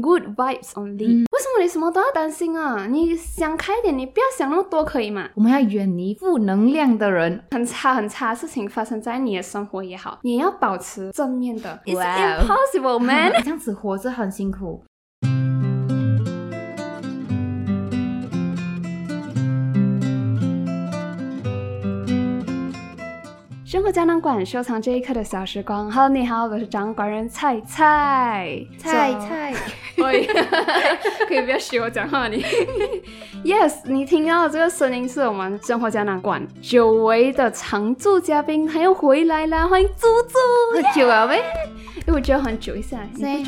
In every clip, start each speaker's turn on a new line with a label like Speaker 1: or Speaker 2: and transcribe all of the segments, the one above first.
Speaker 1: good vibes only。为什么你什么都要担心啊？你想开一点，你不要想那么多，可以吗？
Speaker 2: 我们要远离负能量的人。
Speaker 1: 很差很差的事情发生在你的生活也好，你要保持正面的。It's impossible, man。
Speaker 2: 这样子活着很辛苦。
Speaker 1: 生活胶囊馆收藏这一刻的小时光。Hello，你好，我是掌管人菜菜
Speaker 2: 菜菜，
Speaker 1: 喂，可以不要学我讲话你。Yes，你听到的这个声音是我们生活胶囊馆久违的常驻嘉宾，他又回来啦，欢迎猪猪。
Speaker 2: 喝酒啊喂？
Speaker 1: 因为我觉得很久一下，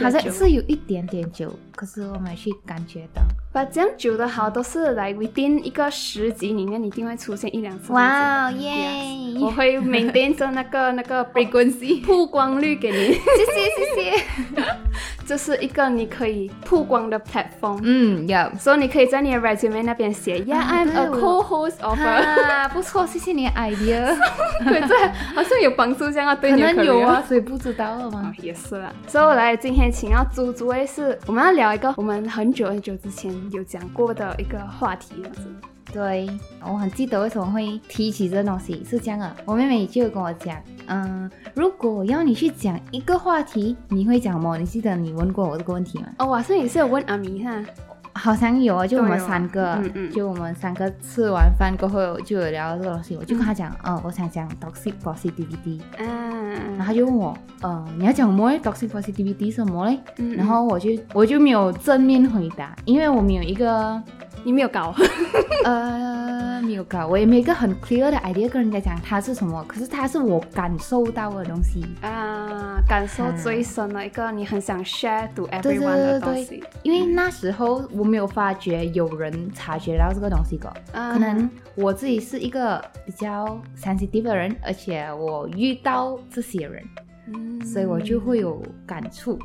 Speaker 2: 好像是有一点点久，可是我没去感觉到。
Speaker 1: 把这样久的好都是来 within 一个十集里面一定会出现一两次。
Speaker 2: 哇耶！
Speaker 1: 我会 maintain 着那个 那个 frequency 曝光率给你，
Speaker 2: 谢谢谢谢。
Speaker 1: 这是一个你可以曝光的 platform。
Speaker 2: 嗯，有。
Speaker 1: 所以你可以在你的 resume 那边写，Yeah,
Speaker 2: 啊
Speaker 1: I'm a co-host of
Speaker 2: 啊，不错，谢谢你的 idea。
Speaker 1: 对，这好像有帮助这样啊，对你的
Speaker 2: 能有啊，所以不知道了
Speaker 1: 哦
Speaker 2: 吗？，
Speaker 1: 也是啦。所以我来今天请到猪猪诶，是我们要聊一个我们很久很久之前有讲过的一个话题，这样子。
Speaker 2: 对，我很记得为什么会提起这东西，是这样的。我妹妹就跟我讲，嗯，如果要你去讲一个话题，你会讲什么？你记得你问过我这个问题吗？
Speaker 1: 哦，我好像也是有问阿米哈，
Speaker 2: 好像有啊，就我们三个，
Speaker 1: 嗯嗯。
Speaker 2: 就我们三个吃完饭过后就有聊这个东西，我就跟他讲，嗯、我想讲 toxic positivity，然后
Speaker 1: 啊，
Speaker 2: 他就问我，呃，你要讲什么嘞？toxic positivity 什么嘞？
Speaker 1: 嗯。
Speaker 2: 然后我就我就没有正面回答，因为我没有一个
Speaker 1: 你没有搞，
Speaker 2: 呃没有搞，我也没有一个很 clear 的 idea 跟人家讲它是什么，可是它是我感受到的东西。
Speaker 1: 啊，感受最深的一个你很想 share to everyone 的
Speaker 2: 对对
Speaker 1: 东西，
Speaker 2: 因为那时候我没有发觉有人察觉到这个东西过，
Speaker 1: 嗯。
Speaker 2: 可能我自己是一个比较 sensitive 的人，而且我遇到这些人，
Speaker 1: 嗯。
Speaker 2: 所以我就会有感触，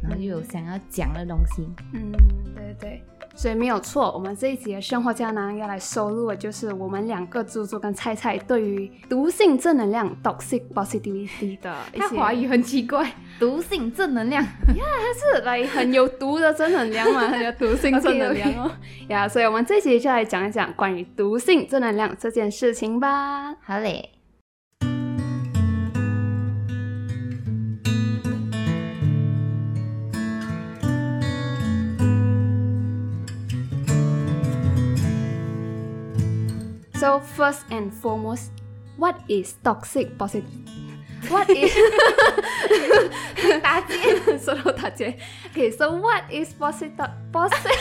Speaker 2: 然后就有想要讲的东西。
Speaker 1: 嗯，对对，所以没有错。我们这一集的生活胶囊要来收录的就是我们两个猪猪跟菜菜对于毒性正能量 （toxic positivity） 的一些，
Speaker 2: 他华语很奇怪，毒性正能量。
Speaker 1: 呀，它是来很有毒的正能量嘛，很有毒性正能量哦。呀所以我们这一集就来讲一讲关于毒性正能量这件事情吧。
Speaker 2: 好嘞，
Speaker 1: So first and foremost, what is toxic positive? What is 打结，说到打结。Okay, so what is positive positive?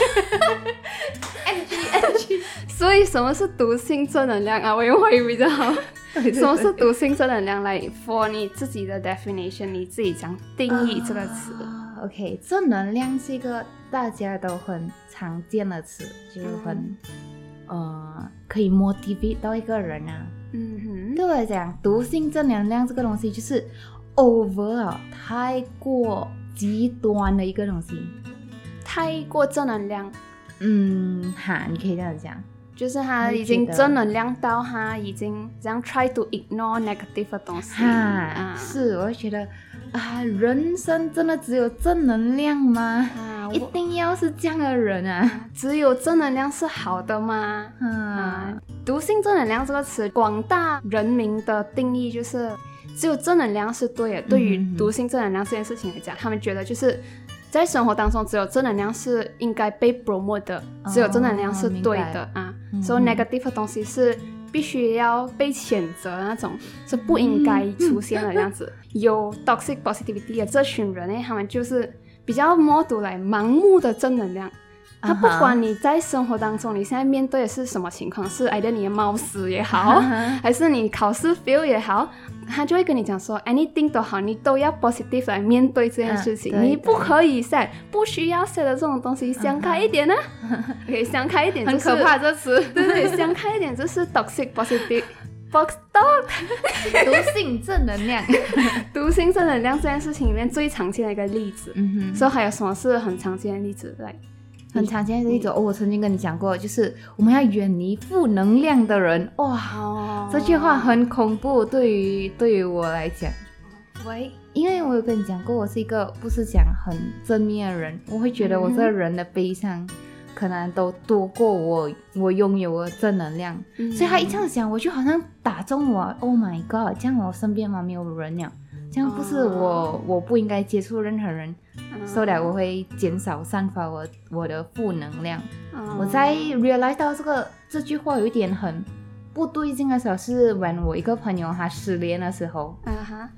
Speaker 2: NG NG，
Speaker 1: 所以什么是毒性正能量啊？我用华语比较好。什么是毒性正能量？来，for 你自己的 definition，你自己讲定义这个词。
Speaker 2: 啊 OK，正能量是一个大家都很常见的词，就很、呃可以 motivate 到一个人啊。
Speaker 1: 嗯哼，
Speaker 2: 对我来讲，毒性正能量这个东西就是 over 了，太过极端的一个东西。
Speaker 1: 太过正能量，
Speaker 2: 嗯，哈，你可以这样讲。
Speaker 1: 就是他已经正能量到他已经这样 try to ignore negative 的东西。
Speaker 2: 哈，
Speaker 1: 啊
Speaker 2: 是，我会觉得啊，人生真的只有正能量吗？
Speaker 1: 啊，
Speaker 2: 一定要是这样的人啊？
Speaker 1: 只有正能量是好的吗？啊
Speaker 2: 啊，，
Speaker 1: 毒性正能量这个词，广大人民的定义就是只有正能量是对的。对于毒性正能量这件事情来讲，他们觉得就是在生活当中，只有正能量是应该被 promote 的，只有正能量是对的啊。
Speaker 2: 嗯
Speaker 1: 所以
Speaker 2: 嗯
Speaker 1: negative 的东西是必须要被谴责那种，是不应该出现的这样子。有 toxic positivity 的这群人呢，他们就是比较 more to 来盲目的正能量。他不管你在生活当中你现在面对的是什么情况，是 either 你的猫死也好，还是你考试 fail 也好，他就会跟你讲说 anything 都好，你都要 positive 来面对这件事情，
Speaker 2: 嗯
Speaker 1: 你不可以 sad，不需要 sad 的这种东西，想开一点呢、可以想开一点、就是，
Speaker 2: 很可怕这词，
Speaker 1: 对 对，想开一点，就是 toxic positive。box dog
Speaker 2: 毒性正能量。
Speaker 1: 毒性正能量这件事情里面最常见的一个例子，
Speaker 2: 嗯哼，
Speaker 1: 所以还有什么是很常见的例子？来，
Speaker 2: 很常见的一种、哦，我曾经跟你讲过，就是我们要远离负能量的人。哇，
Speaker 1: 哦。
Speaker 2: 这句话很恐怖，对于对于我来讲，
Speaker 1: 喂，
Speaker 2: 因为我有跟你讲过，我是一个不是讲很正面的人，我会觉得我这个人的悲伤可能都多过我我拥有的正能量，
Speaker 1: 嗯。
Speaker 2: 所以他一这样讲，我就好像打中我，Oh my God，这样我身边嘛没有人了，这样不是我、
Speaker 1: 哦。
Speaker 2: 我不应该接触任何人，
Speaker 1: 嗯。
Speaker 2: 受了我会减少散发我我的负能量。
Speaker 1: 嗯
Speaker 2: 我在 realize 到这个这句话有一点很不对劲的时候，是 when 我一个朋友他失恋的时候，
Speaker 1: 啊哈，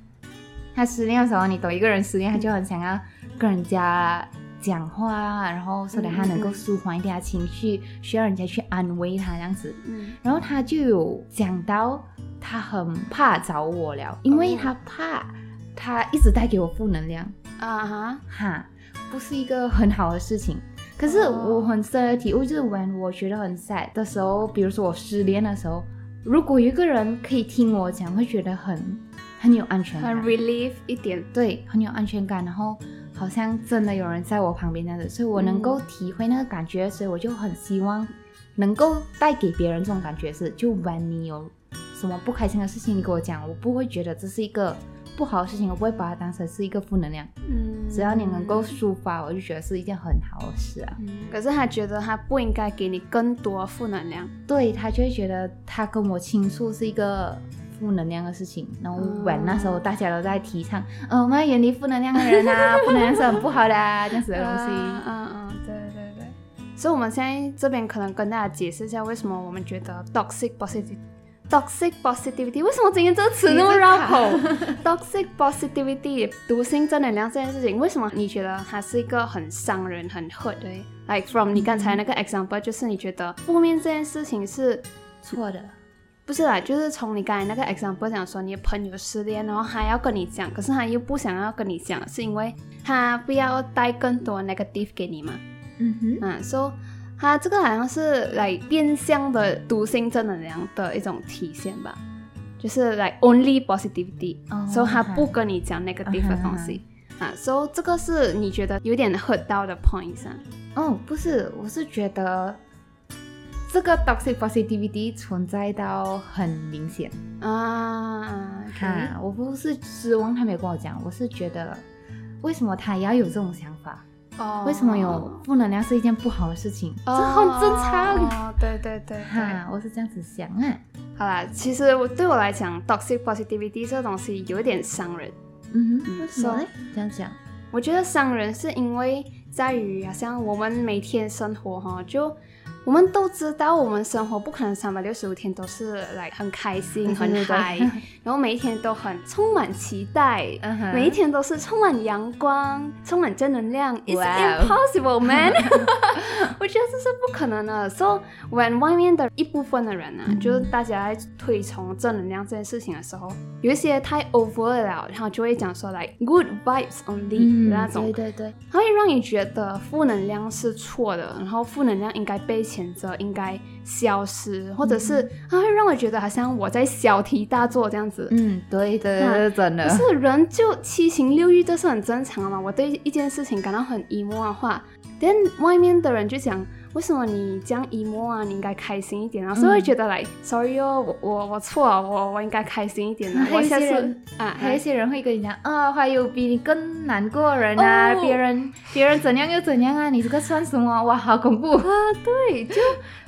Speaker 2: 他失恋的时候，你懂一个人失恋，他就很想要跟人家讲话啊，然后说的他能够舒缓一点他情绪，需要人家去安慰他这样子。
Speaker 1: 嗯。
Speaker 2: 然后他就有讲到他很怕找我了，因为他怕他一直带给我负能量，
Speaker 1: 啊哈，
Speaker 2: 哈，不是一个很好的事情。可是我很深的体会，就是 when 我觉得很 sad 的时候，比如说我失恋的时候，如果有一个人可以听我讲，会觉得很很有安全感。
Speaker 1: 很。relief 一点，
Speaker 2: 对，很有安全感，然后好像真的有人在我旁边那样子，所以我能够体会那个感觉，所以我就很希望能够带给别人这种感觉是，就 when 你有什么不开心的事情，你跟我讲，我不会觉得这是一个不好的事情，我不会把它当成是一个负能量，
Speaker 1: 嗯，
Speaker 2: 只要你能够抒发，我就觉得是一件很好的事啊。
Speaker 1: 嗯，可是他觉得他不应该给你更多负能量，
Speaker 2: 对他就会觉得他跟我倾诉是一个负能量的事情，然后
Speaker 1: 嗯
Speaker 2: 晚那时候大家都在提倡，呃，我们要远离负能量的人啊，负能量是很不好的啊，这样子的东西。
Speaker 1: 嗯嗯嗯，对对对。所以我们现在这边可能跟大家解释一下，为什么我们觉得 toxic positivity。Toxic positivity，为什么今天这个词那么绕口？Toxic positivity，毒性正能量这件事情，为什么你觉得它是一个很伤人、很 hurt 的？Like from 你刚才那个 example，就是你觉得负面这件事情是
Speaker 2: 错的，
Speaker 1: 不是啦，就是从你刚才那个 example 讲说，你的朋友失恋，然后他要跟你讲，可是他又不想要跟你讲，是因为他不要带更多 negative 给你嘛？
Speaker 2: 嗯哼，
Speaker 1: 嗯，so 他这个好像是来变相的毒性正能量的一种体现吧，就是来 only positivity，
Speaker 2: 哦
Speaker 1: 所以他不跟你讲 negative 的东西。啊，so 这个是你觉得有点 hurt 到的 point 啊？
Speaker 2: 哦，不是，我是觉得这个 toxic positivity 存在到很明显。
Speaker 1: 啊
Speaker 2: 哈，我不是指望他没有跟我讲，我是觉得为什么他也要有这种想法？
Speaker 1: 哦
Speaker 2: 为什么有负能量是一件不好的事情？这很正常。
Speaker 1: 哦，对对对对。
Speaker 2: 哈，我是这样子想啊。
Speaker 1: 好啦，其实我对我来讲，toxic positivity 这个东西有一点伤人。
Speaker 2: 嗯哼，
Speaker 1: 嗯
Speaker 2: 为什么呢？这样讲。
Speaker 1: 我觉得伤人是因为在于，好像我们每天生活哈，就我们都知道，我们生活不可能三百六十五天都是来很开心、很嗨，然后每一天都很充满期待，每一天都是充满阳光、充满正能量。It's impossible, man！我觉得这是不可能的。So when 外面的一部分的人呢、
Speaker 2: 嗯
Speaker 1: 就是大家在推崇正能量这件事情的时候，有一些太 over 了，然后就会讲说 like good vibes only 的那种
Speaker 2: 嗯对对对，
Speaker 1: 它会让你觉得负能量是错的，然后负能量应该被谴责，应该消失，或者是它会让我觉得好像我在小题大做这样子。
Speaker 2: 嗯，对对
Speaker 1: 啊
Speaker 2: 对，真的
Speaker 1: 不。是人就七情六欲，这是很正常的嘛。我对一件事情感到很 emo 的话，但外面的人就讲，为什么你这样 emo 啊？你应该开心一点啊。所以会觉得来，sorry 哦，我我我错了，我我应该开心一点啊。
Speaker 2: 还有
Speaker 1: 我下次
Speaker 2: 一些人
Speaker 1: 啊，
Speaker 2: 还有一些人会跟你讲啊，还有比你更难过的人啊，
Speaker 1: 哦
Speaker 2: 别人别人怎样又怎样啊，你这个算什么？哇，好恐怖！
Speaker 1: 啊，对，就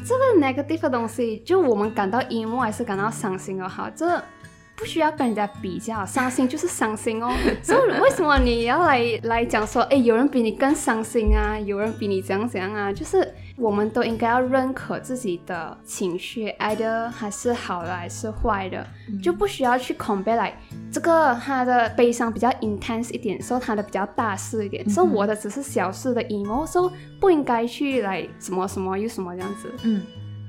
Speaker 1: 这个 negative 的东西，就我们感到 emo 还是感到伤心哦，好，这不需要跟人家比较，伤心就是伤心哦。所以为什么你要来来讲说，哎，有人比你更伤心啊，有人比你怎样怎样啊？就是我们都应该要认可自己的情绪，either 还是好的还是坏的，就不需要去 compare 来这个他的悲伤比较 intense 一点，说他的比较大事一点，说、我的只是小事的 emo，说不应该去来什么什么又什么这样子。
Speaker 2: 嗯。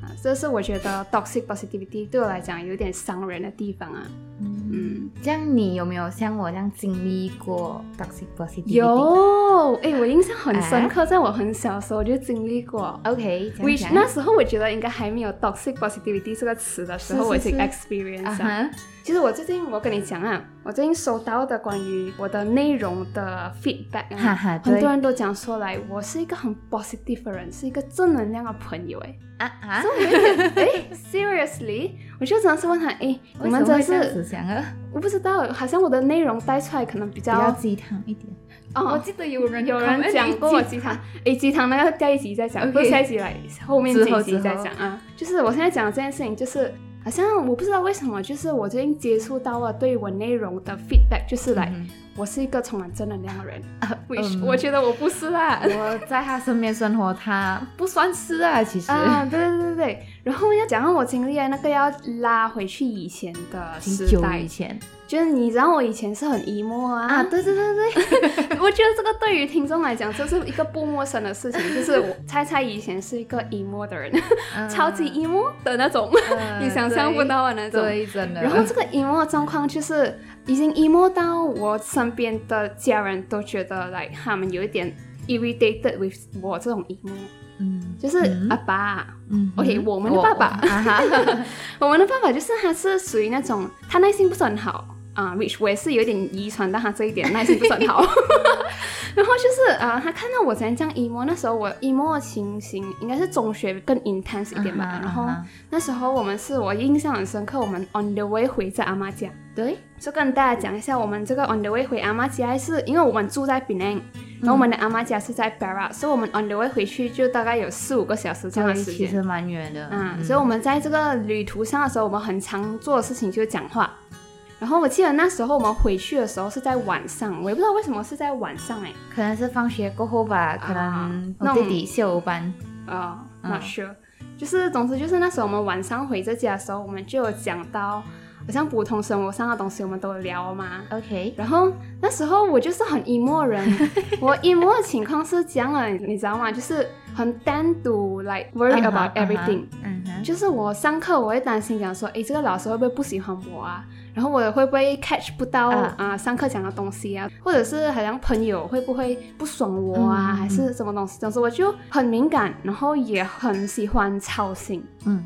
Speaker 1: 啊，这是我觉得 toxic positivity 对我来讲有点伤人的地方啊。
Speaker 2: 嗯，这样你有没有像我这样经历过 toxic positivity？
Speaker 1: 有，哎，我印象很深刻，在我很小的时候就经历过。
Speaker 2: ，OK，这样
Speaker 1: which 那时候我觉得应该还没有 toxic positivity 这个词的时候，
Speaker 2: 是是
Speaker 1: 我已经 experience 了。其实我最近我跟你讲啊，我最近收到的关于我的内容的 feedback 啊，
Speaker 2: 哈哈
Speaker 1: 很多人都讲说来，我是一个很 positive 的人，是一个正能量的朋友。哎，
Speaker 2: 啊啊，
Speaker 1: 哎，seriously，我就真的是问他，哎，你
Speaker 2: 为
Speaker 1: 们真是
Speaker 2: 想啊？
Speaker 1: 我不知道，好像我的内容带出来可能比
Speaker 2: 比
Speaker 1: 较
Speaker 2: 较鸡汤一点。哦我
Speaker 1: 哦。
Speaker 2: 记得有人
Speaker 1: 有人讲过我鸡汤，诶，鸡汤那个下一集再讲
Speaker 2: OK
Speaker 1: 不是下一集来后面这一集再讲啊。就是我现在讲的这件事情，就是好像我不知道为什么，就是我最近接触到了对我内容的 feedback，就是来、
Speaker 2: 嗯
Speaker 1: 我是一个充满正能量的人，
Speaker 2: 啊
Speaker 1: which
Speaker 2: 嗯
Speaker 1: 我觉得我不是啦。
Speaker 2: 我在他身边生活，他不算是啊，其实。
Speaker 1: 啊，对对对对，然后要讲到我经历的那个要拉回去以前的时代
Speaker 2: 以，前。
Speaker 1: 就是你知道我以前是很 emo 啊，
Speaker 2: 啊，对对对对，
Speaker 1: 我觉得这个对于听众来讲，这是一个不陌生的事情，就是我猜猜以前是一个 emo 的人，
Speaker 2: 嗯。
Speaker 1: 超级 emo 的那种，
Speaker 2: 呃
Speaker 1: 你想象不到的那种。
Speaker 2: 对，真的。
Speaker 1: 然后这个 emo 的状况就是已经 emo 到我身边的家人都觉得来他们有一点 irritated with 我这种 emo，
Speaker 2: 嗯，
Speaker 1: 就是
Speaker 2: 嗯
Speaker 1: 阿爸。
Speaker 2: 嗯
Speaker 1: OK，我们的爸爸
Speaker 2: 啊哈，
Speaker 1: 我们的爸爸就是他是属于那种他耐心不是很好啊、w h i c h 我也是有点遗传到他这一点 耐心不是很好。然后就是啊，他看到我之前这样 emo，那时候我 emo 的情形应该是中学更 intense 一点吧。然后那时候我们是我印象很深刻，我们 on the way 回在阿妈家。
Speaker 2: 对，
Speaker 1: 就跟大家讲一下，我们这个 on the way 回阿妈家是因为我们住在 Penang，然后我们的阿妈家是在 b a r a、所以我们 on the way 回去就大概有四五个小时这样的，时间。
Speaker 2: 其实蛮远的。
Speaker 1: 嗯，所以我们在这个旅途上的时候，我们很常做的事情就是讲话。然后我记得那时候我们回去的时候是在晚上，我也不知道为什么是在晚上哎、
Speaker 2: 可能是放学过后吧，可能我弟弟下午班。
Speaker 1: 啊、
Speaker 2: 嗯
Speaker 1: n o t sure，就是总之就是那时候我们晚上回这家的时候，我们就有讲到，好像普通生活上的东西我们都有聊嘛。
Speaker 2: OK，
Speaker 1: 然后那时候我就是很 emo 的人，我 emo 的情况是这样的，你知道吗？就是很单独，like worry about everything，、
Speaker 2: 嗯哼，
Speaker 1: 就是我上课我会担心讲说，诶，这个老师会不会不喜欢我啊？然后我会不会 catch 不到啊、
Speaker 2: 啊
Speaker 1: 上课讲的东西啊？或者是好像朋友会不会不爽我啊？
Speaker 2: 嗯
Speaker 1: 还是什么东西？总之我就很敏感，然后也很喜欢操心。
Speaker 2: 嗯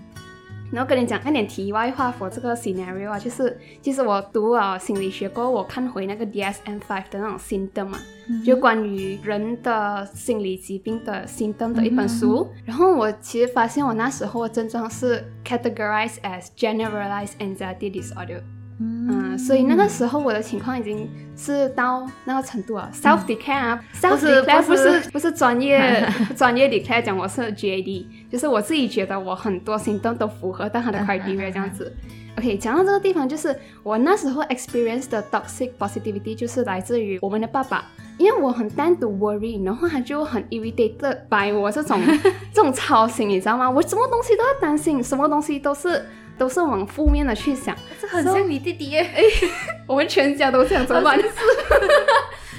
Speaker 1: 然后跟你讲一点题外话，for 这个 scenario 啊，就是其实我读了心理学过后，我看回那个 DSM-5 的那种 symptom 嘛，
Speaker 2: 嗯
Speaker 1: 就关于人的心理疾病的 symptom 的一本书。然后我其实发现我那时候的症状是 categorized as generalized anxiety disorder。嗯，所以那个时候我的情况已经是到那个程度了，self declare 啊，self
Speaker 2: 不是
Speaker 1: 不
Speaker 2: 不是
Speaker 1: 是不是专业 专业 declare 讲我是 JAD，就是我自己觉得我很多行动都符合到他的
Speaker 2: 嗯
Speaker 1: criteria 这样子。OK，讲到这个地方，就是我那时候 experience 的 toxic positivity 就是来自于我们的爸爸，因为我很单独 worry，然后他就很 irritated by 我这种 这种操心，你知道吗？我什么东西都要担心，什么东西都是都是往负面的去想。
Speaker 2: 这很像你弟弟耶。
Speaker 1: 我们全家都这样，怎么办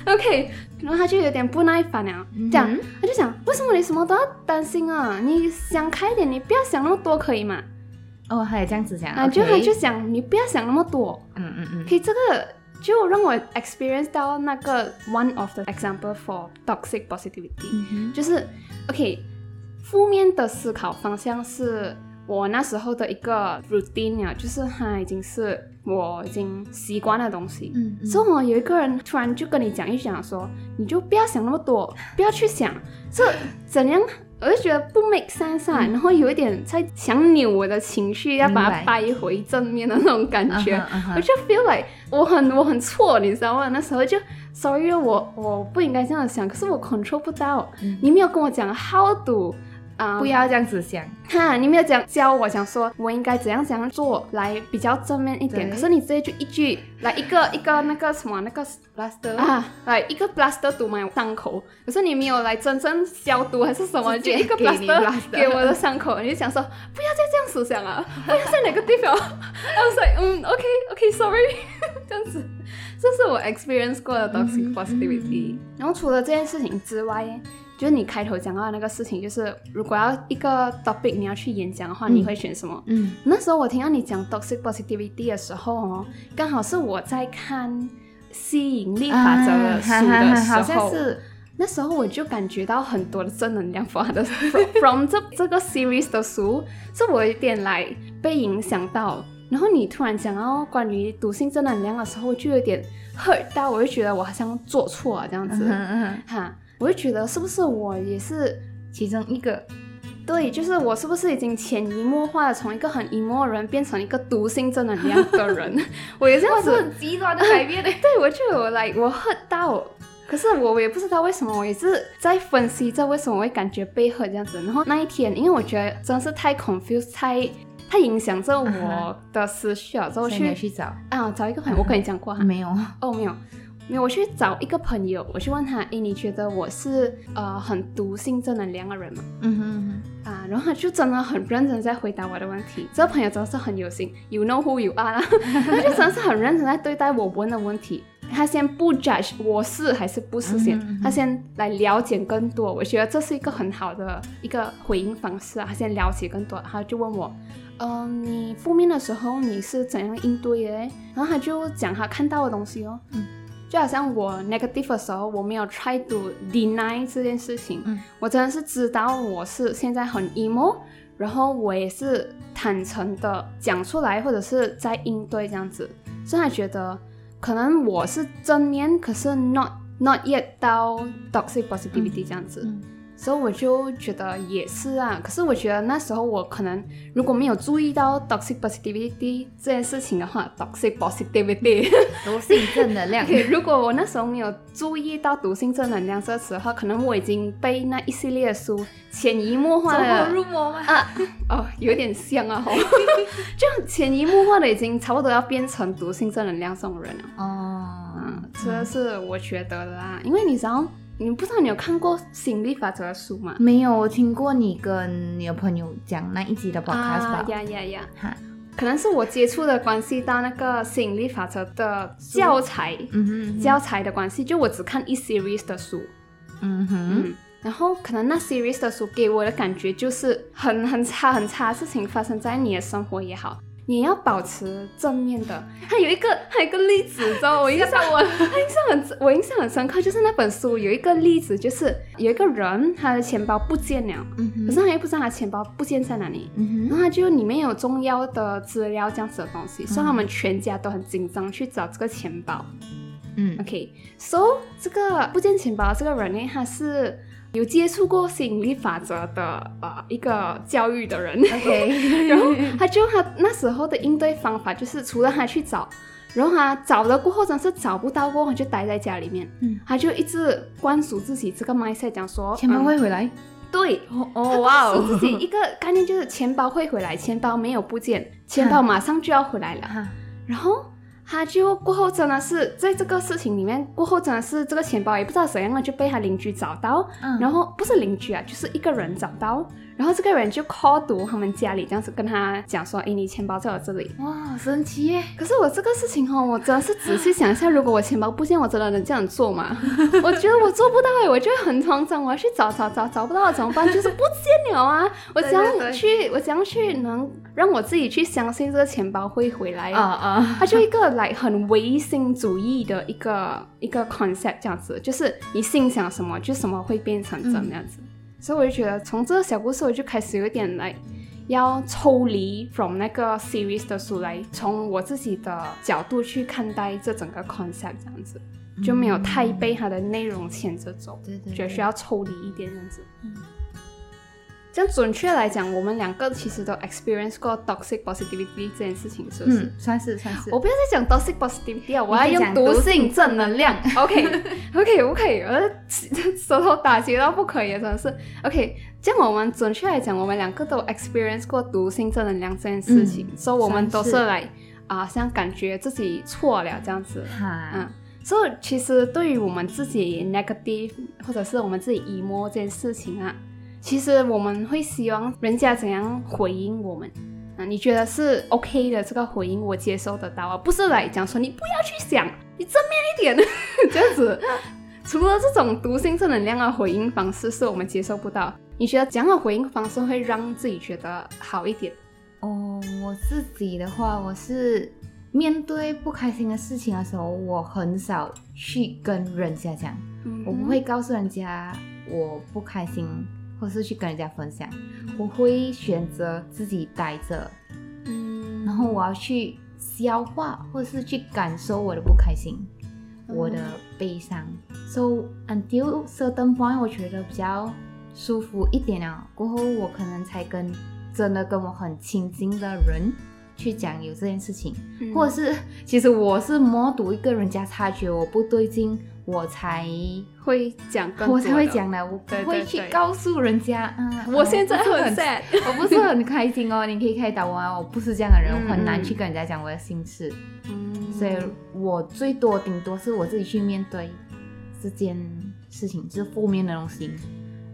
Speaker 1: ？OK，然后他就有点不耐烦了，这样、
Speaker 2: 嗯
Speaker 1: 他就讲，为什么你什么都要担心啊？你想开一点，你不要想那么多，可以吗？
Speaker 2: 哦，还有这样子讲
Speaker 1: 啊，就他就讲，你不要想那么多，
Speaker 2: 嗯嗯嗯
Speaker 1: 可以这个就让我 experience 到那个 one of the example for toxic positivity，、
Speaker 2: 嗯
Speaker 1: 就是 OK，负面的思考方向是我那时候的一个 routine 啊，就是它已经是我已经习惯的东西。
Speaker 2: 嗯嗯
Speaker 1: 所以我有一个人突然就跟你讲一讲说，你就不要想那么多，不要去想这怎样，我就觉得不 make sense 啊，然后有一点在想扭我的情绪，要把它掰回正面的那种感觉。我就 feel like 我很我很错，你知道吗？那时候就 sorry，我我不应该这样想，可是我 control 不到。
Speaker 2: 嗯
Speaker 1: 你没有跟我讲 how to 啊、
Speaker 2: 不要这样子想。
Speaker 1: 哈，你没有讲教我想说我应该怎样怎样做来比较正面一点，可是你直接就一句来一个一个那个什么那个
Speaker 2: plaster
Speaker 1: 啊，来一个 plaster 堵满伤口，可是你没有来真正消毒还是什么，就一个 plaster 给我的伤口，你就想说不要再这样子想啊，不要在哪个地方，I was like 嗯 OK OK sorry 这样子，这是我 experience 过的 toxic
Speaker 2: 嗯
Speaker 1: positivity、然后除了这件事情之外，就是你开头讲到的那个事情，就是如果要一个 topic 你要去演讲的话，
Speaker 2: 嗯。
Speaker 1: 你会选什么？
Speaker 2: 嗯。
Speaker 1: 那时候我听到你讲 toxic positivity 的时候哦，刚好是我在看吸引力法则的书的时候，
Speaker 2: 好像是
Speaker 1: 那时候我就感觉到很多的正能量 from 的 from, 这这个 series 的书，是我有点来被影响到。然后你突然讲到关于毒性正能量的时候，我就有点 hurt 到，我就觉得我好像做错了这样子，
Speaker 2: 嗯嗯嗯，
Speaker 1: 哈，我就觉得是不是我也是
Speaker 2: 其中一个
Speaker 1: 对对，就是我是不是已经潜移默化的从一个很 emo 的人变成一个毒性正能量的人？我也这样子，
Speaker 2: 很极端的改变的。
Speaker 1: 对我就有来，我 hurt 到，可是我也不知道为什么，我也是在分析这为什么会感觉被 hurt 这样子。然后那一天，因为我觉得真是太 confused，太太影响着我的思绪了，之后去
Speaker 2: 去找
Speaker 1: 啊找一个朋友，我跟你讲过哈，
Speaker 2: 没有
Speaker 1: 哦没有。没有，我去找一个朋友，我去问他，诶，你觉得我是呃很毒性正能量的人吗？
Speaker 2: 嗯哼
Speaker 1: 啊，然后他就真的很认真在回答我的问题。这个朋友真的是很有心，You know who you are，他就真的是很认真在对待我问的问题。他先不 judge 我是还是不是先，他先来了解更多。我觉得这是一个很好的一个回应方式啊。他先了解更多，他就问我，嗯，你负面的时候你是怎样应对的？然后他就讲他看到的东西哦。嗯。就好像我 negative 的时候，我没有 try to deny 这件事情，嗯，我真的是知道我是现在很 emo，然后我也是坦诚的讲出来，或者是在应对这样子，所以他觉得可能我是正面，可是 not not yet 到 toxic positivity 这样子。所以我就觉得也是啊，可是我觉得那时候我可能如果没有注意到 toxic positivity 这件事情的话，toxic positivity
Speaker 2: 毒性正能量。
Speaker 1: 如果我那时候没有注意到毒性正能量这词的话，可能我已经被那一系列的书潜移默化的
Speaker 2: 入魔吗？
Speaker 1: 啊，哦，有点像啊，就潜移默化的已经差不多要变成毒性正能量这种人了。哦，嗯，这是我觉得的啦，因为你知道。你不知道你有看过吸引力法则的书吗？
Speaker 2: 没有，我听过你跟你的朋友讲那一集的 podcast 吧。
Speaker 1: 呀呀呀！哈，可能是我接触的关系到那个吸引力法则的教材，嗯哼，教材的关系，就我只看一 series 的书，嗯哼，然后可能那 series 的书给我的感觉就是很很差很差事情发生在你的生活也好。你要保持正面的。还有一个，还有一个例子，知道我印象 我，印象很，我印象很深刻，就是那本书有一个例子，就是有一个人他的钱包不见了，可是他又不知道他钱包不见在哪里，然后他就里面有重要的资料这样子的东西，所以他们全家都很紧张去找这个钱包。嗯，OK，so 这个不见钱包这个人呢，他是。有接触过吸引力法则的呃一个教育的人
Speaker 2: ，OK，
Speaker 1: 然后他就他那时候的应对方法就是除了他去找，然后他找了过后真是找不到过后就待在家里面，嗯，他就一直灌输自己这个 mindset，讲说
Speaker 2: 钱包会回来，
Speaker 1: 对，哦哇哦，自己一个概念就是钱包会回来，钱包没有不见，钱包马上就要回来了，然后。他就过后真的是在这个事情里面过后真的是这个钱包也不知道怎样了就被他邻居找到，然后不是邻居啊，就是一个人找到。然后这个人就 call 读他们家里这样子跟他讲说，哎，你钱包在我这里，
Speaker 2: 哇，神奇耶！
Speaker 1: 可是我这个事情哈，我真的是仔细想一下，如果我钱包不见，我真的能这样做吗？我觉得我做不到哎，我觉得很慌张，我要去找找找找不到怎么办？就是不见了啊！我怎样去？我怎样去能让我自己去相信这个钱包会回来啊啊！它就一个来很唯心主义的一个一个 concept 这样子，就是你心想什么，就什么会变成怎么样子。所以我就觉得，从这个小故事我就开始有点来要抽离 from 那个 series 的书来，从我自己的角度去看待这整个 concept 这样子，就没有太被它的内容牵着走，觉得需要抽离一点这样子。这样准确来讲，我们两个其实都 experience 过 toxic positivity 这件事情，是不是？
Speaker 2: 嗯，算是算是。
Speaker 1: 我不要再讲 toxic positivity 了，我要用毒性正能量。OK，OK，OK，我 舌头打结到不可以，真的是。OK，这样我们准确来讲，我们两个都 experience 过毒性正能量这件事情，所以我们都是来啊，像感觉自己错了这样子。嗯，所以其实对于我们自己 negative 或者是我们自己 emo 这件事情啊。其实我们会希望人家怎样回应我们啊？你觉得是 OK 的这个回应，我接受得到啊？不是来讲说你不要去想，你正面一点 这样子。除了这种毒性正能量的回应方式是我们接受不到，你觉得怎样的回应方式会让自己觉得好一点？
Speaker 2: 哦，我自己的话，我是面对不开心的事情的时候，我很少去跟人家讲，我不会告诉人家我不开心。或是去跟人家分享，我会选择自己待着，嗯，然后我要去消化，或是去感受我的不开心，我的悲伤。So until certain point，我觉得比较舒服一点了，过后我可能才跟真的跟我很亲近的人去讲有这件事情，
Speaker 1: 嗯。
Speaker 2: 或者是其实我是摸读一个人家察觉我不对劲，我才
Speaker 1: 会讲
Speaker 2: 我才会讲的，我不会去告诉人家。嗯，
Speaker 1: 我现在很 sad，
Speaker 2: 我不是很开心哦，你可以开导我啊，我不是这样的人，
Speaker 1: 嗯
Speaker 2: 我很难
Speaker 1: 嗯
Speaker 2: 去跟人家讲我的心事，
Speaker 1: 嗯
Speaker 2: 所以我最多顶多是我自己去面对这件事情，就是负面的东西。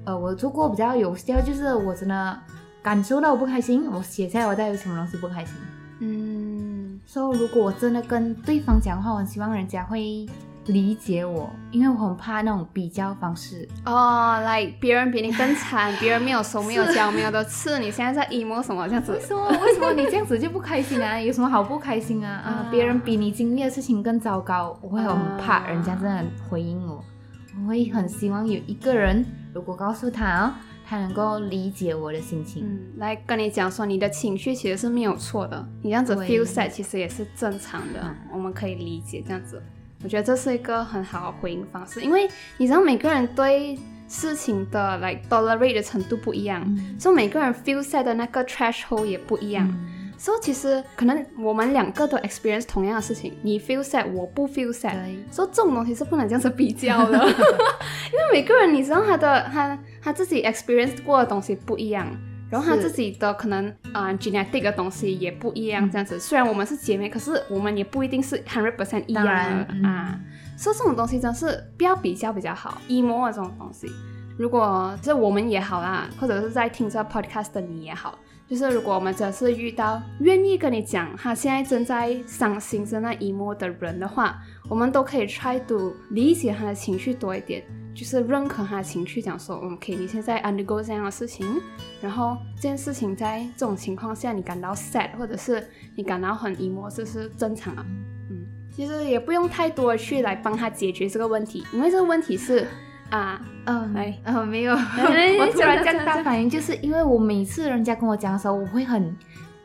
Speaker 2: 呃，我做过比较有效，就是我真的感受到我不开心，我写下来我到底有什么东西不开心。
Speaker 1: 嗯
Speaker 2: 所、以如果我真的跟对方讲话，我很希望人家会理解我，因为我很怕那种比较方式。
Speaker 1: 哦，来别人比你更惨，别人没有手没有脚没有的刺，你现在在 emo 什么这样子
Speaker 2: 为？什么？为什么你这样子就不开心啊？有什么好不开心啊？啊
Speaker 1: 啊，
Speaker 2: 别人比你经历的事情更糟糕，我会很怕
Speaker 1: 啊
Speaker 2: 人家真的回应我，我会很希望有一个人，如果告诉他哦，他能够理解我的心情。
Speaker 1: 嗯，来跟你讲说你的情绪其实是没有错的，你这样子 feel sad 其实也是正常的，
Speaker 2: 嗯
Speaker 1: 我们可以理解这样子。我觉得这是一个很好的回应方式，因为你知道每个人对事情的 like tolerate 的程度不一样，
Speaker 2: 嗯。
Speaker 1: 所以每个人 feel sad 的那个 threshold 也不一样。
Speaker 2: 嗯。
Speaker 1: 所以其实可能我们两个都 experience 同样的事情，你 feel sad，我不 feel sad，所以这种东西是不能这样子比较的，因为每个人你知道他的他他自己 experience 过的东西不一样，然后他自己的可能啊、genetic 的东西也不一样，
Speaker 2: 嗯
Speaker 1: 这样子。虽然我们是姐妹，可是我们也不一定是 hundred percent 一样的啊。所以这种东西真是不要比较比较好，emo 的这种东西。如果是我们也好啦，或者是在听这 podcast 的你也好，就是如果我们真的是遇到愿意跟你讲他现在正在伤心、正在 emo 的人的话，我们都可以 try to 理解他的情绪多一点，就是认可他的情绪，讲说，嗯，OK，你现在 undergo 这样的事情，然后这件事情在这种情况下你感到 sad，或者是你感到很 emo，这是正常啊。嗯，其实也不用太多的去来帮他解决这个问题，因为这个问题是啊，
Speaker 2: 嗯，
Speaker 1: 哎
Speaker 2: 呃，没有，
Speaker 1: 哎
Speaker 2: 我突然这样大反应，就是因为我每次人家跟我讲的时候，我会很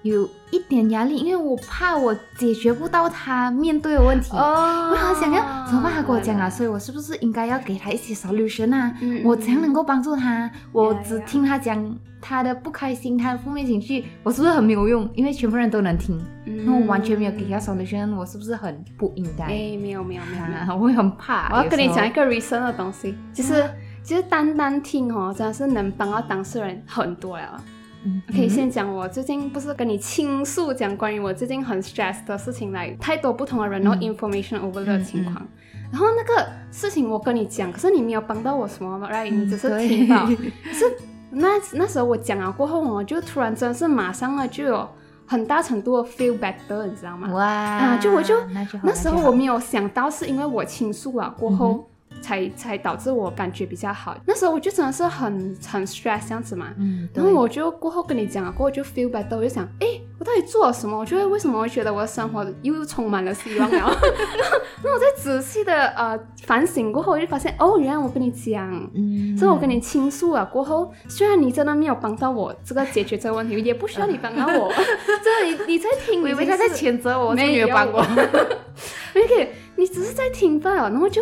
Speaker 2: 有一点压力，因为我怕我解决不到他面对的问题。
Speaker 1: 哦
Speaker 2: 我好想要怎么办？他跟我讲啊，所以我是不是应该要给他一些 solution 啊？
Speaker 1: 嗯
Speaker 2: 我怎样能够帮助他？我只.听他讲他的不开心，他的负面情绪，我是不是很没有用？因为全部人都能听，
Speaker 1: 嗯
Speaker 2: 那我完全没有给他 solution，我是不是很不应该？
Speaker 1: 哎，没有没有没有
Speaker 2: 我会很怕。
Speaker 1: 我要跟你讲一个 reason 的东西，就是其实单单听哦，真的是能帮到当事人很多了。
Speaker 2: 嗯
Speaker 1: 可以先讲我最近不是跟你倾诉讲关于我最近很 stress 的事情来，太多不同的人，然后 information over 的情况。然后那个事情我跟你讲，可是你没有帮到我什么嘛，right？你只是听到。可是那那时候我讲了过后，我就突然真的是马上了就有很大程度的 feel better，你知道吗？
Speaker 2: 哇，
Speaker 1: 啊就我就
Speaker 2: 那
Speaker 1: 时候我没有想到，是因为我倾诉了过后，才才导致我感觉比较好。那时候我就真的是很很 stress 这样子嘛。
Speaker 2: 嗯，
Speaker 1: 然后我就过后跟你讲了，过后就 feel better，我就想，哎，我到底做了什么？我觉得为什么会觉得我的生活又充满了希望了？那我在仔细的呃反省过后，我就发现，哦，原来我跟你讲，
Speaker 2: 嗯，
Speaker 1: 所以我跟你倾诉了过后，虽然你真的没有帮到我这个解决这个问题，也不需要你帮到我，这你你在听，
Speaker 2: 我以为他在谴责我，
Speaker 1: 没有
Speaker 2: 有帮我。
Speaker 1: 没给你只是在听罢了，然后就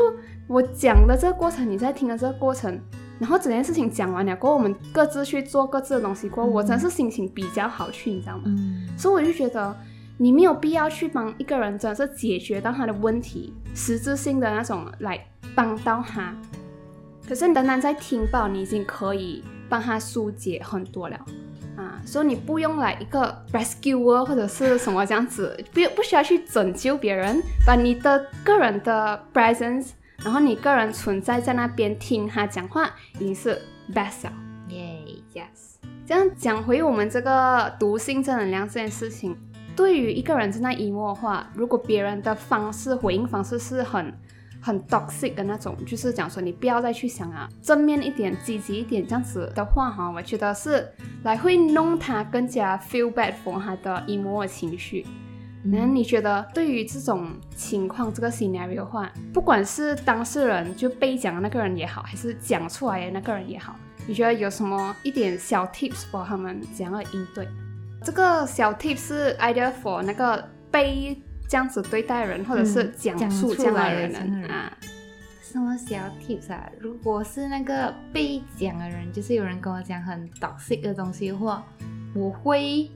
Speaker 1: 我讲的这个过程，你在听的这个过程，然后整件事情讲完了过后，我们各自去做各自的东西过后，我真的是心情比较好去，你知道吗？
Speaker 2: 嗯
Speaker 1: 所以我就觉得你没有必要去帮一个人，真的是解决到他的问题，实质性的那种来帮到他。可是你单单在听报，你已经可以帮他疏解很多了。啊，所以你不用来一个 rescuer 或者是什么这样子，不不需要去拯救别人，把你的个人的 presence，然后你个人存在在那边听他讲话，已经是 best 了。
Speaker 2: 耶
Speaker 1: ，Yes，这样讲回我们这个毒性正能量这件事情，对于一个人正在 emo 的话，如果别人的方式回应方式是很很 toxic 的那种，就是讲说你不要再去想啊，正面一点、积极一点这样子的话哈，我觉得是来会弄他更加 feel bad for 他的 emo 的情绪。那你觉得对于这种情况这个 scenario 的话，不管是当事人就被讲的那个人也好，还是讲出来的那个人也好，你觉得有什么一点小 tips for 他们怎样的应对？这个小 tips 是 either for 那个被这样子对待的人，或者是
Speaker 2: 嗯
Speaker 1: 讲
Speaker 2: 讲
Speaker 1: 述这样的
Speaker 2: 出来的
Speaker 1: 人啊。
Speaker 2: 什么小 tips 啊？如果是那个被讲的人，就是有人跟我讲很 toxic 的东西的话，我会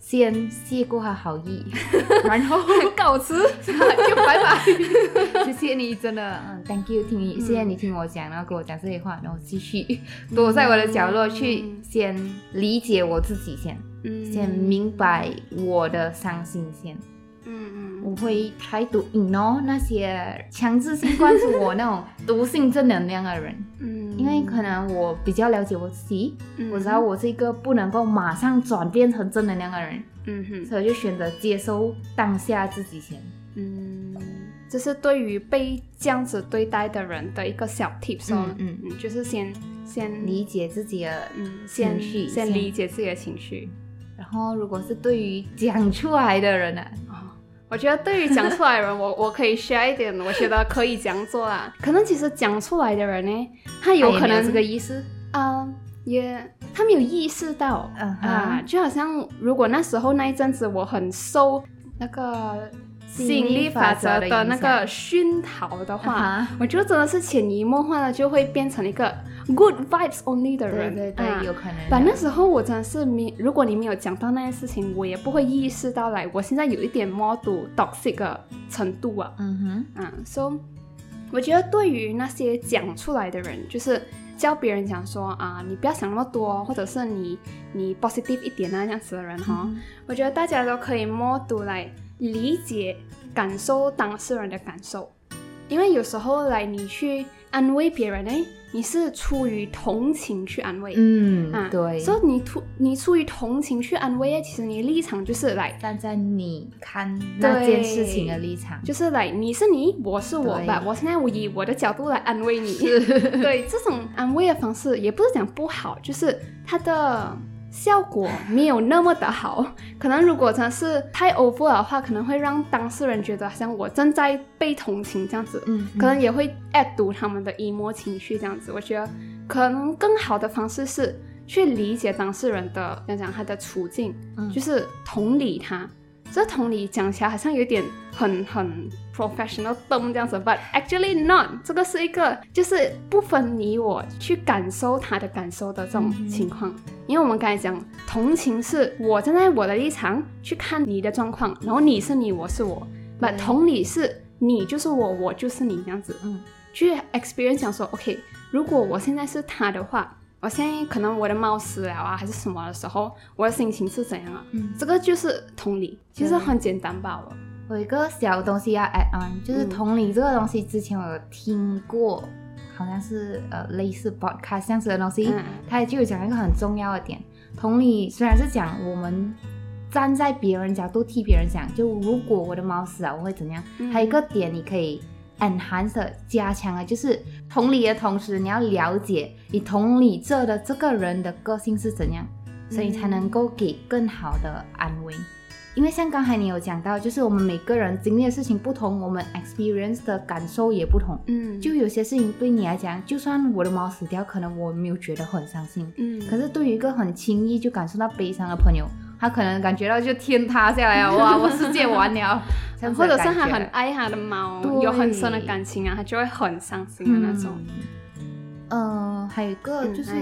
Speaker 2: 先谢过他好意，然后
Speaker 1: 告辞。
Speaker 2: 就拜拜。谢谢你，真的，嗯，Thank you，听你，谢谢你听我讲，然后跟我讲这些话，然后继续躲在我的角落去
Speaker 1: 嗯
Speaker 2: 先理解我自己先，
Speaker 1: 嗯。
Speaker 2: 先明白我的伤心先。
Speaker 1: 嗯嗯。
Speaker 2: 我会 try to ignore 那些强制性灌输我那种毒性正能量的人，
Speaker 1: 嗯，
Speaker 2: 因为可能我比较了解我自己，
Speaker 1: 嗯
Speaker 2: 我知道我是一个不能够马上转变成正能量的人，
Speaker 1: 嗯哼
Speaker 2: 所以就选择接受当下自己先。
Speaker 1: 嗯，这是对于被这样子对待的人的一个小 tips 哦。
Speaker 2: 嗯
Speaker 1: 嗯，就是先先
Speaker 2: 理解自己的，
Speaker 1: 嗯
Speaker 2: 情绪
Speaker 1: 先
Speaker 2: 先
Speaker 1: 理解自己的情绪。
Speaker 2: 然后如果是对于讲出来的人呢、
Speaker 1: 哦，我觉得对于讲出来的人，我 我可以 share 一点，我觉得可以这样做啦。可能其实讲出来的人呢，他有可能
Speaker 2: 这个意思，
Speaker 1: 嗯、也他没有意识到。
Speaker 2: 嗯哼。
Speaker 1: 啊，就好像如果那时候那一阵子我很瘦那个吸引力法则的那个熏陶的话，我觉得真的是潜移默化的就会变成一个 good vibes only 的人。
Speaker 2: 对对，
Speaker 1: 啊
Speaker 2: 有可能。
Speaker 1: 但那时候我真的是没，如果你没有讲到那件事情，我也不会意识到来，我现在有一点 more to toxic 的程度啊。
Speaker 2: 嗯哼，
Speaker 1: 嗯，so 我觉得对于那些讲出来的人，就是教别人讲说啊，你不要想那么多，或者是你你 positive 一点啊这样子的人哈、
Speaker 2: 嗯
Speaker 1: 我觉得大家都可以 more to 来理解、感受当事人的感受，因为有时候来你去安慰别人呢，你是出于同情去安慰。
Speaker 2: 嗯，
Speaker 1: 啊
Speaker 2: 对。
Speaker 1: 所以你出你出于同情去安慰，其实你立场就是来
Speaker 2: 站在你看那件事情的立场，
Speaker 1: 就是来，你是你，我是我吧。我现在我以我的角度来安慰你。对，这种安慰的方式也不是讲不好，就是它的效果没有那么的好。可能如果真是太 over 的话，可能会让当事人觉得好像我正在被同情这样子，
Speaker 2: 嗯，
Speaker 1: 可能也会 add 读他们的 emo 情绪这样子。我觉得可能更好的方式是去理解当事人的，讲讲他的处境，
Speaker 2: 嗯
Speaker 1: 就是同理他。这同理讲起来好像有点很很 professional term 这样子，but actually not。这个是一个就是不分你我去感受他的感受的这种情况。因为我们刚才讲同情是我站在我的立场去看你的状况，然后你是你，我是我。but 同理是你就是我，我就是你这样子。
Speaker 2: 嗯
Speaker 1: 去 experience 讲说，OK，如果我现在是他的话，我现在可能我的猫死了啊，还是什么的时候，我的心情是怎样啊？
Speaker 2: 嗯，
Speaker 1: 这个就是同理，其实很简单罢了。
Speaker 2: 我有一个小东西要 add on，就是
Speaker 1: 嗯
Speaker 2: 同理这个东西，之前我有听过，好像是呃类似 podcast 这样子的东西，
Speaker 1: 嗯
Speaker 2: 它就有讲一个很重要的点，同理虽然是讲我们站在别人角度替别人想，就如果我的猫死了，我会怎样？
Speaker 1: 嗯
Speaker 2: 还有一个点你可以 enhance 加强啊，就是同理的同时，你要了解你同理这的这个人的个性是怎样，所以才能够给更好的安慰。因为像刚才你有讲到，就是我们每个人经历的事情不同，我们 experience 的感受也不同。
Speaker 1: 嗯，
Speaker 2: 就有些事情对你来讲，就算我的猫死掉，可能我没有觉得很伤心，
Speaker 1: 嗯，
Speaker 2: 可是对于一个很轻易就感受到悲伤的朋友，他可能感觉到就天塌下来了，哇，我世界完了，这样子
Speaker 1: 或者是他很爱他的猫，有很深的感情啊，他就会很伤心的那种。
Speaker 2: 嗯，呃，还有一个
Speaker 1: 嗯
Speaker 2: 就是，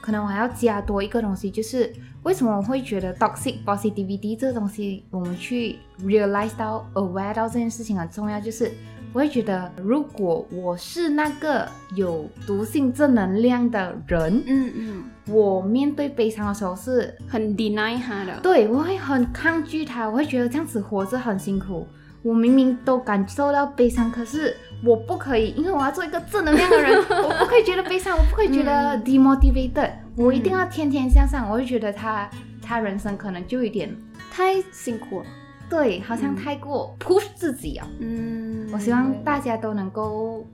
Speaker 2: 可能我还要加多一个东西，就是为什么我会觉得 toxic positivity 这个东西，我们去 realize 到 aware 到这件事情很重要，就是我会觉得，如果我是那个有毒性正能量的人，
Speaker 1: 嗯嗯，
Speaker 2: 我面对悲伤的时候是
Speaker 1: 很 deny 他的。
Speaker 2: 对，我会很抗拒它，我会觉得这样子活着很辛苦。我明明都感受到悲伤，可是我不可以，因为我要做一个正能量的人，我不可以觉得悲伤，我不可以觉得 demotivated，、我一定要天天向上。我会觉得他他人生可能就有点
Speaker 1: 太辛苦了。
Speaker 2: 对，好像
Speaker 1: 嗯
Speaker 2: 太过 push 自己啊。
Speaker 1: 嗯，
Speaker 2: 我希望大家都能够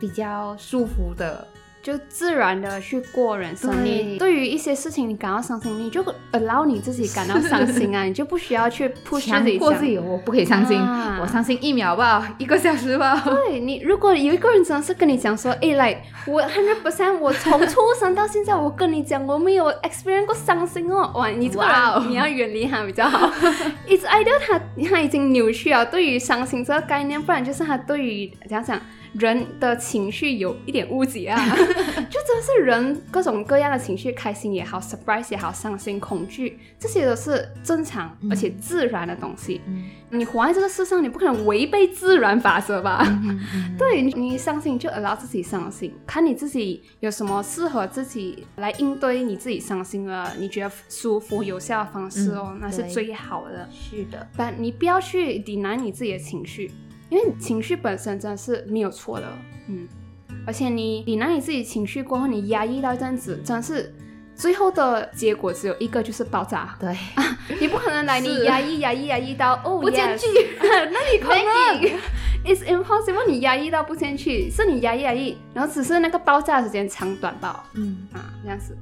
Speaker 2: 比较舒服的，
Speaker 1: 就自然的去过人生。
Speaker 2: 对
Speaker 1: 你对于一些事情你感到伤心，你就 allow 你自己感到伤心啊，你就不需要去 push
Speaker 2: 强
Speaker 1: 自己讲
Speaker 2: 迫自己，我不可以伤心，
Speaker 1: 啊
Speaker 2: 我伤心一秒吧，一个小时吧。
Speaker 1: 对你，如果有一个人真的是跟你讲说，诶，来，我 hundred percent，我从出生到现在，我跟你讲，我没有 experience 过伤心哦，哇，你这个
Speaker 2: 哇
Speaker 1: 你要远离他比较好。It's either 他他已经扭曲了对于伤心这个概念，不然就是他对于怎样讲人的情绪有一点误解啊，就真的是人各种各样的情绪，开心也好，surprise 也好，伤心、恐惧，这些都是正常而且自然的东西。
Speaker 2: 嗯。
Speaker 1: 你活在这个世上，你不可能违背自然法则吧？
Speaker 2: 嗯嗯
Speaker 1: 对你，你伤心就 allow 自己伤心，看你自己有什么适合自己来应对你自己伤心了，你觉得舒服有效的方式哦，
Speaker 2: 嗯
Speaker 1: 那是最好的。
Speaker 2: 是的，
Speaker 1: 但你不要去抵难你自己的情绪，因为情绪本身真的是没有错的，嗯，而且你你拿你自己情绪过后，你压抑到这样子，真的是最后的结果只有一个，就是爆炸。
Speaker 2: 对，啊
Speaker 1: 你不可能来，你压抑压抑压抑到哦，
Speaker 2: 不
Speaker 1: 进
Speaker 2: 去
Speaker 1: 那你可能 It's impossible，你压抑到不进去，是你压抑压抑，然后只是那个爆炸时间长短罢了
Speaker 2: 嗯。
Speaker 1: 啊，这样子。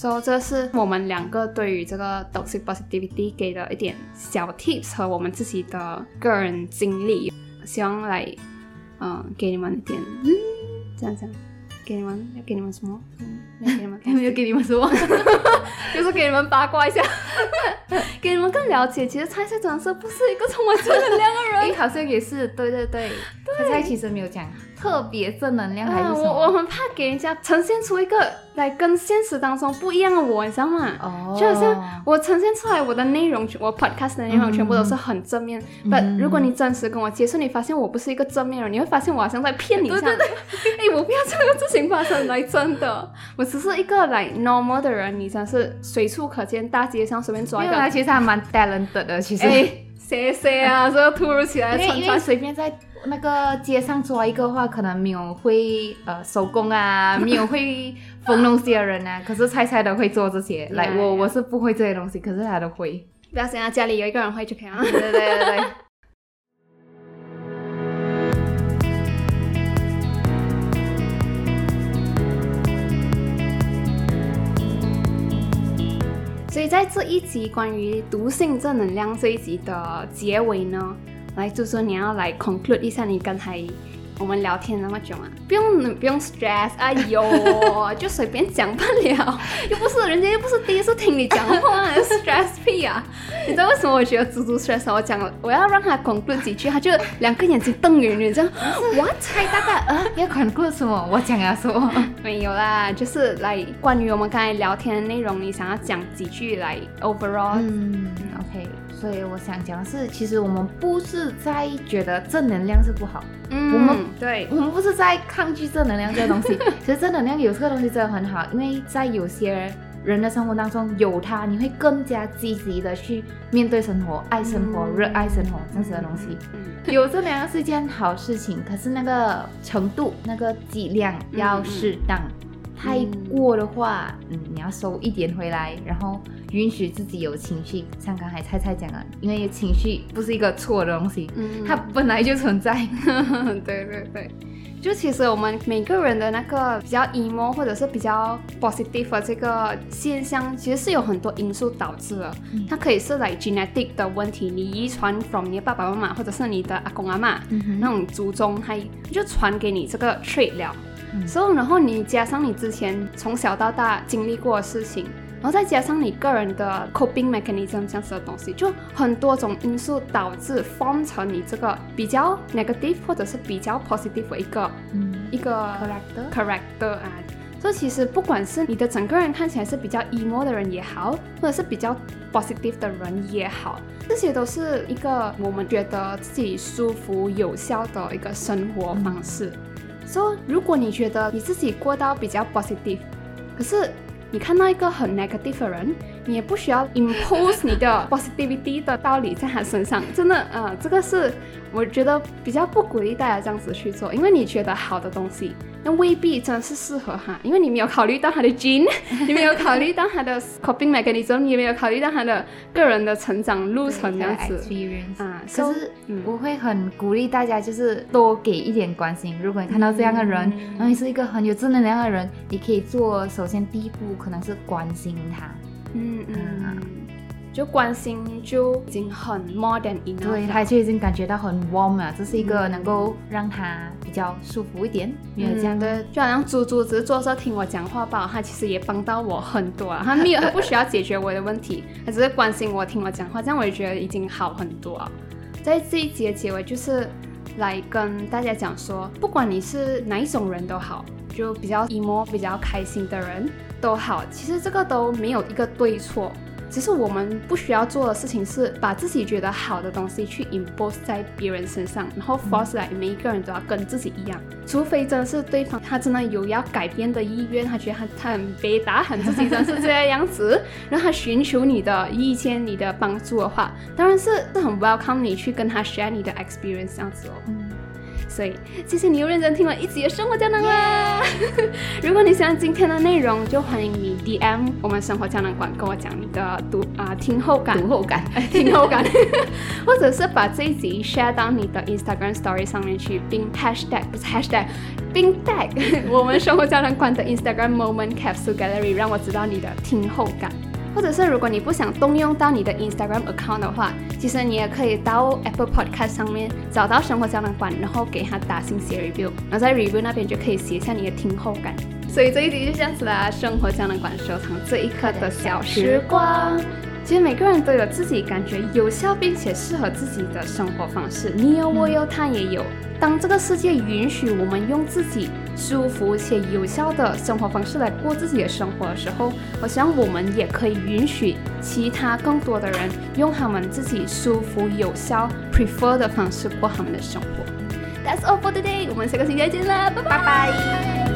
Speaker 1: 所、以这是我们两个对于这个 toxic positivity 给的一点小 tips 和我们自己的个人经历，希望来嗯给你们一点嗯这样这样，给你们要给你们什么？嗯，没有给你们
Speaker 2: 没有给你们什么，
Speaker 1: 就是给你们八卦一下，给你们更了解。其实蔡蔡真的是不是一个充满正能量的人。
Speaker 2: 哎，好像也是，对对对，他他其实没有讲特别正能量还是
Speaker 1: 啊，
Speaker 2: 什
Speaker 1: 我我
Speaker 2: 么，
Speaker 1: 很怕给人家呈现出一个来跟现实当中不一样的我，你知道吗？
Speaker 2: 哦，
Speaker 1: 就好像我呈现出来我的内容，我 podcast 的内容
Speaker 2: 嗯
Speaker 1: 全部都是很正面。
Speaker 2: 嗯
Speaker 1: 如果你真实跟我接触，你发现我不是一个正面人，你会发现我好像在骗你这样。对对哎，我不要这个事情发生来，真的，我只是一个来 normal 的人，你真是随处可见，大街上随便抓一个。
Speaker 2: 其实还蛮 talented 的，其实。
Speaker 1: 哎，谢谢啊，这个突如其来穿插。
Speaker 2: 随便在那个街上抓一个话，可能没有会呃手工啊，没有会缝东西的人啊，可是菜菜都会做这些。来，我
Speaker 1: yeah.
Speaker 2: 我是不会这些东西，可是他都会。
Speaker 1: 不要想啊，家里有一个人会就可以了。
Speaker 2: 对对对。
Speaker 1: 所以在这一集关于毒性正能量这一集的结尾呢，来猪猪你要来 conclude 一下你刚才我们聊天那么久嘛，不用不用 stress，哎呦，就随便讲罢了，又不是人家又不是第一次听你讲话，stress 屁啊！你知道为什么我觉得猪猪 stress？我讲我要让他 conclude 几句，他就两个眼睛瞪圆圆这样，what？
Speaker 2: 猜大概呃要 conclude 什么？我讲什么。
Speaker 1: 没有啦，就是来关于我们刚才聊天的内容，你想要讲几句来 overall？
Speaker 2: 嗯，OK。所以我想讲的是，其实我们不是在觉得正能量是不好，
Speaker 1: 嗯，
Speaker 2: 我们
Speaker 1: 对
Speaker 2: 我们不是在抗拒正能量这个东西。其实正能量有这个东西真的很好，因为在有些人的生活当中有它，你会更加积极的去面对生活、爱生活、
Speaker 1: 嗯
Speaker 2: 热爱生活这样子的东西。
Speaker 1: 嗯
Speaker 2: 有正能量是一件好事情，可是那个程度、那个剂量要适当。太过的话，嗯，你要收一点回来，然后允许自己有情绪。像刚才菜菜讲的，因为情绪不是一个错的东西，
Speaker 1: 嗯
Speaker 2: 它本来就存在。
Speaker 1: 对对对，就其实我们每个人的那个比较 emo 或者是比较 positive 的这个现象，其实是有很多因素导致的。
Speaker 2: 嗯
Speaker 1: 它可以是来 genetic 的问题，你遗传 from 你的爸爸妈妈，或者是你的阿公阿妈、
Speaker 2: 嗯
Speaker 1: 那种祖宗，它就传给你这个 trait 了。
Speaker 2: 嗯
Speaker 1: 所以，然后你加上你之前从小到大经历过的事情，然后再加上你个人的 coping mechanism 这样子的东西，就很多种因素导致 form 成你这个比较 negative 或者是比较 positive 的一个
Speaker 2: 嗯
Speaker 1: 一个
Speaker 2: Character
Speaker 1: character 啊。所以其实不管是你的整个人看起来是比较 emo 的人也好，或者是比较 positive 的人也好，这些都是一个我们觉得自己舒服有效的一个生活方式。所以如果你觉得你自己过到比较 positive，可是你看到一个很 negative 的人，你也不需要 impose 你的 positivity 的道理在他身上。真的，呃，这个是我觉得比较不鼓励大家这样子去做，因为你觉得好的东西，那未必真的是适合他，因为你没有考虑到他的 gene，你没有考虑到他的 coping mechanism，你也没有考虑到他的个人的成长路程这样子。啊，
Speaker 2: 可是
Speaker 1: 嗯
Speaker 2: 我会很鼓励大家，就是多给一点关心。如果你看到这样的人，
Speaker 1: 嗯
Speaker 2: 然后你是一个很有正能量的人，你可以做首先第一步可能是关心他，
Speaker 1: 嗯
Speaker 2: 啊
Speaker 1: 嗯，就关心就已经很 more than enough
Speaker 2: 对，
Speaker 1: 了
Speaker 2: 他就已经感觉到很 warm 了。这是一个
Speaker 1: 嗯
Speaker 2: 能够让他比较舒服一点，没有这样
Speaker 1: 嗯的，就好像猪猪只是坐着听我讲话吧，他其实也帮到我很多啊。他没有，他不需要解决我的问题，他只是关心我，听我讲话，这样我也觉得已经好很多啊。在这一集的结尾，就是来跟大家讲说，不管你是哪一种人都好，就比较 emo、比较开心的人都好，其实这个都没有一个对错。只是我们不需要做的事情是把自己觉得好的东西去 impose 在别人身上，然后 force 来每一个人都要跟自己一样，除非真的是对方他真的有要改变的意愿，他觉得他他很悲打很自己真是这样子，然后他寻求你的意见、你的帮助的话，当然是是很 welcome 你去跟他 share 你的 experience 这样子哦。所以，谢谢你又认真听了一集的生活胶囊啦！如果你喜欢今天的内容，就欢迎你 DM 我们生活胶囊馆，跟我讲你的读啊听后感、
Speaker 2: 读后感、
Speaker 1: 听后感，或者是把这一集 share 到你的 Instagram Story 上面去，并 hashtag 不是 hashtag，并 tag 我们生活胶囊馆的 Instagram Moment Capsule Gallery，让我知道你的听后感。或者是如果你不想动用到你的 Instagram account 的话，其实你也可以到 Apple Podcast 上面找到生活胶囊馆，然后给他打星写 review，然后在 review 那边就可以写下你的听后感。所以这一集就这样子啦，生活胶囊馆收藏这一刻的小时光。其实每个人都有自己感觉有效并且适合自己的生活方式，你有我有他也有。当这个世界允许我们用自己舒服且有效的生活方式来过自己的生活的时候，我想我们也可以允许其他更多的人用他们自己舒服、有效、prefer 的方式过他们的生活。That's all for today，我们下个星期再见了，拜拜。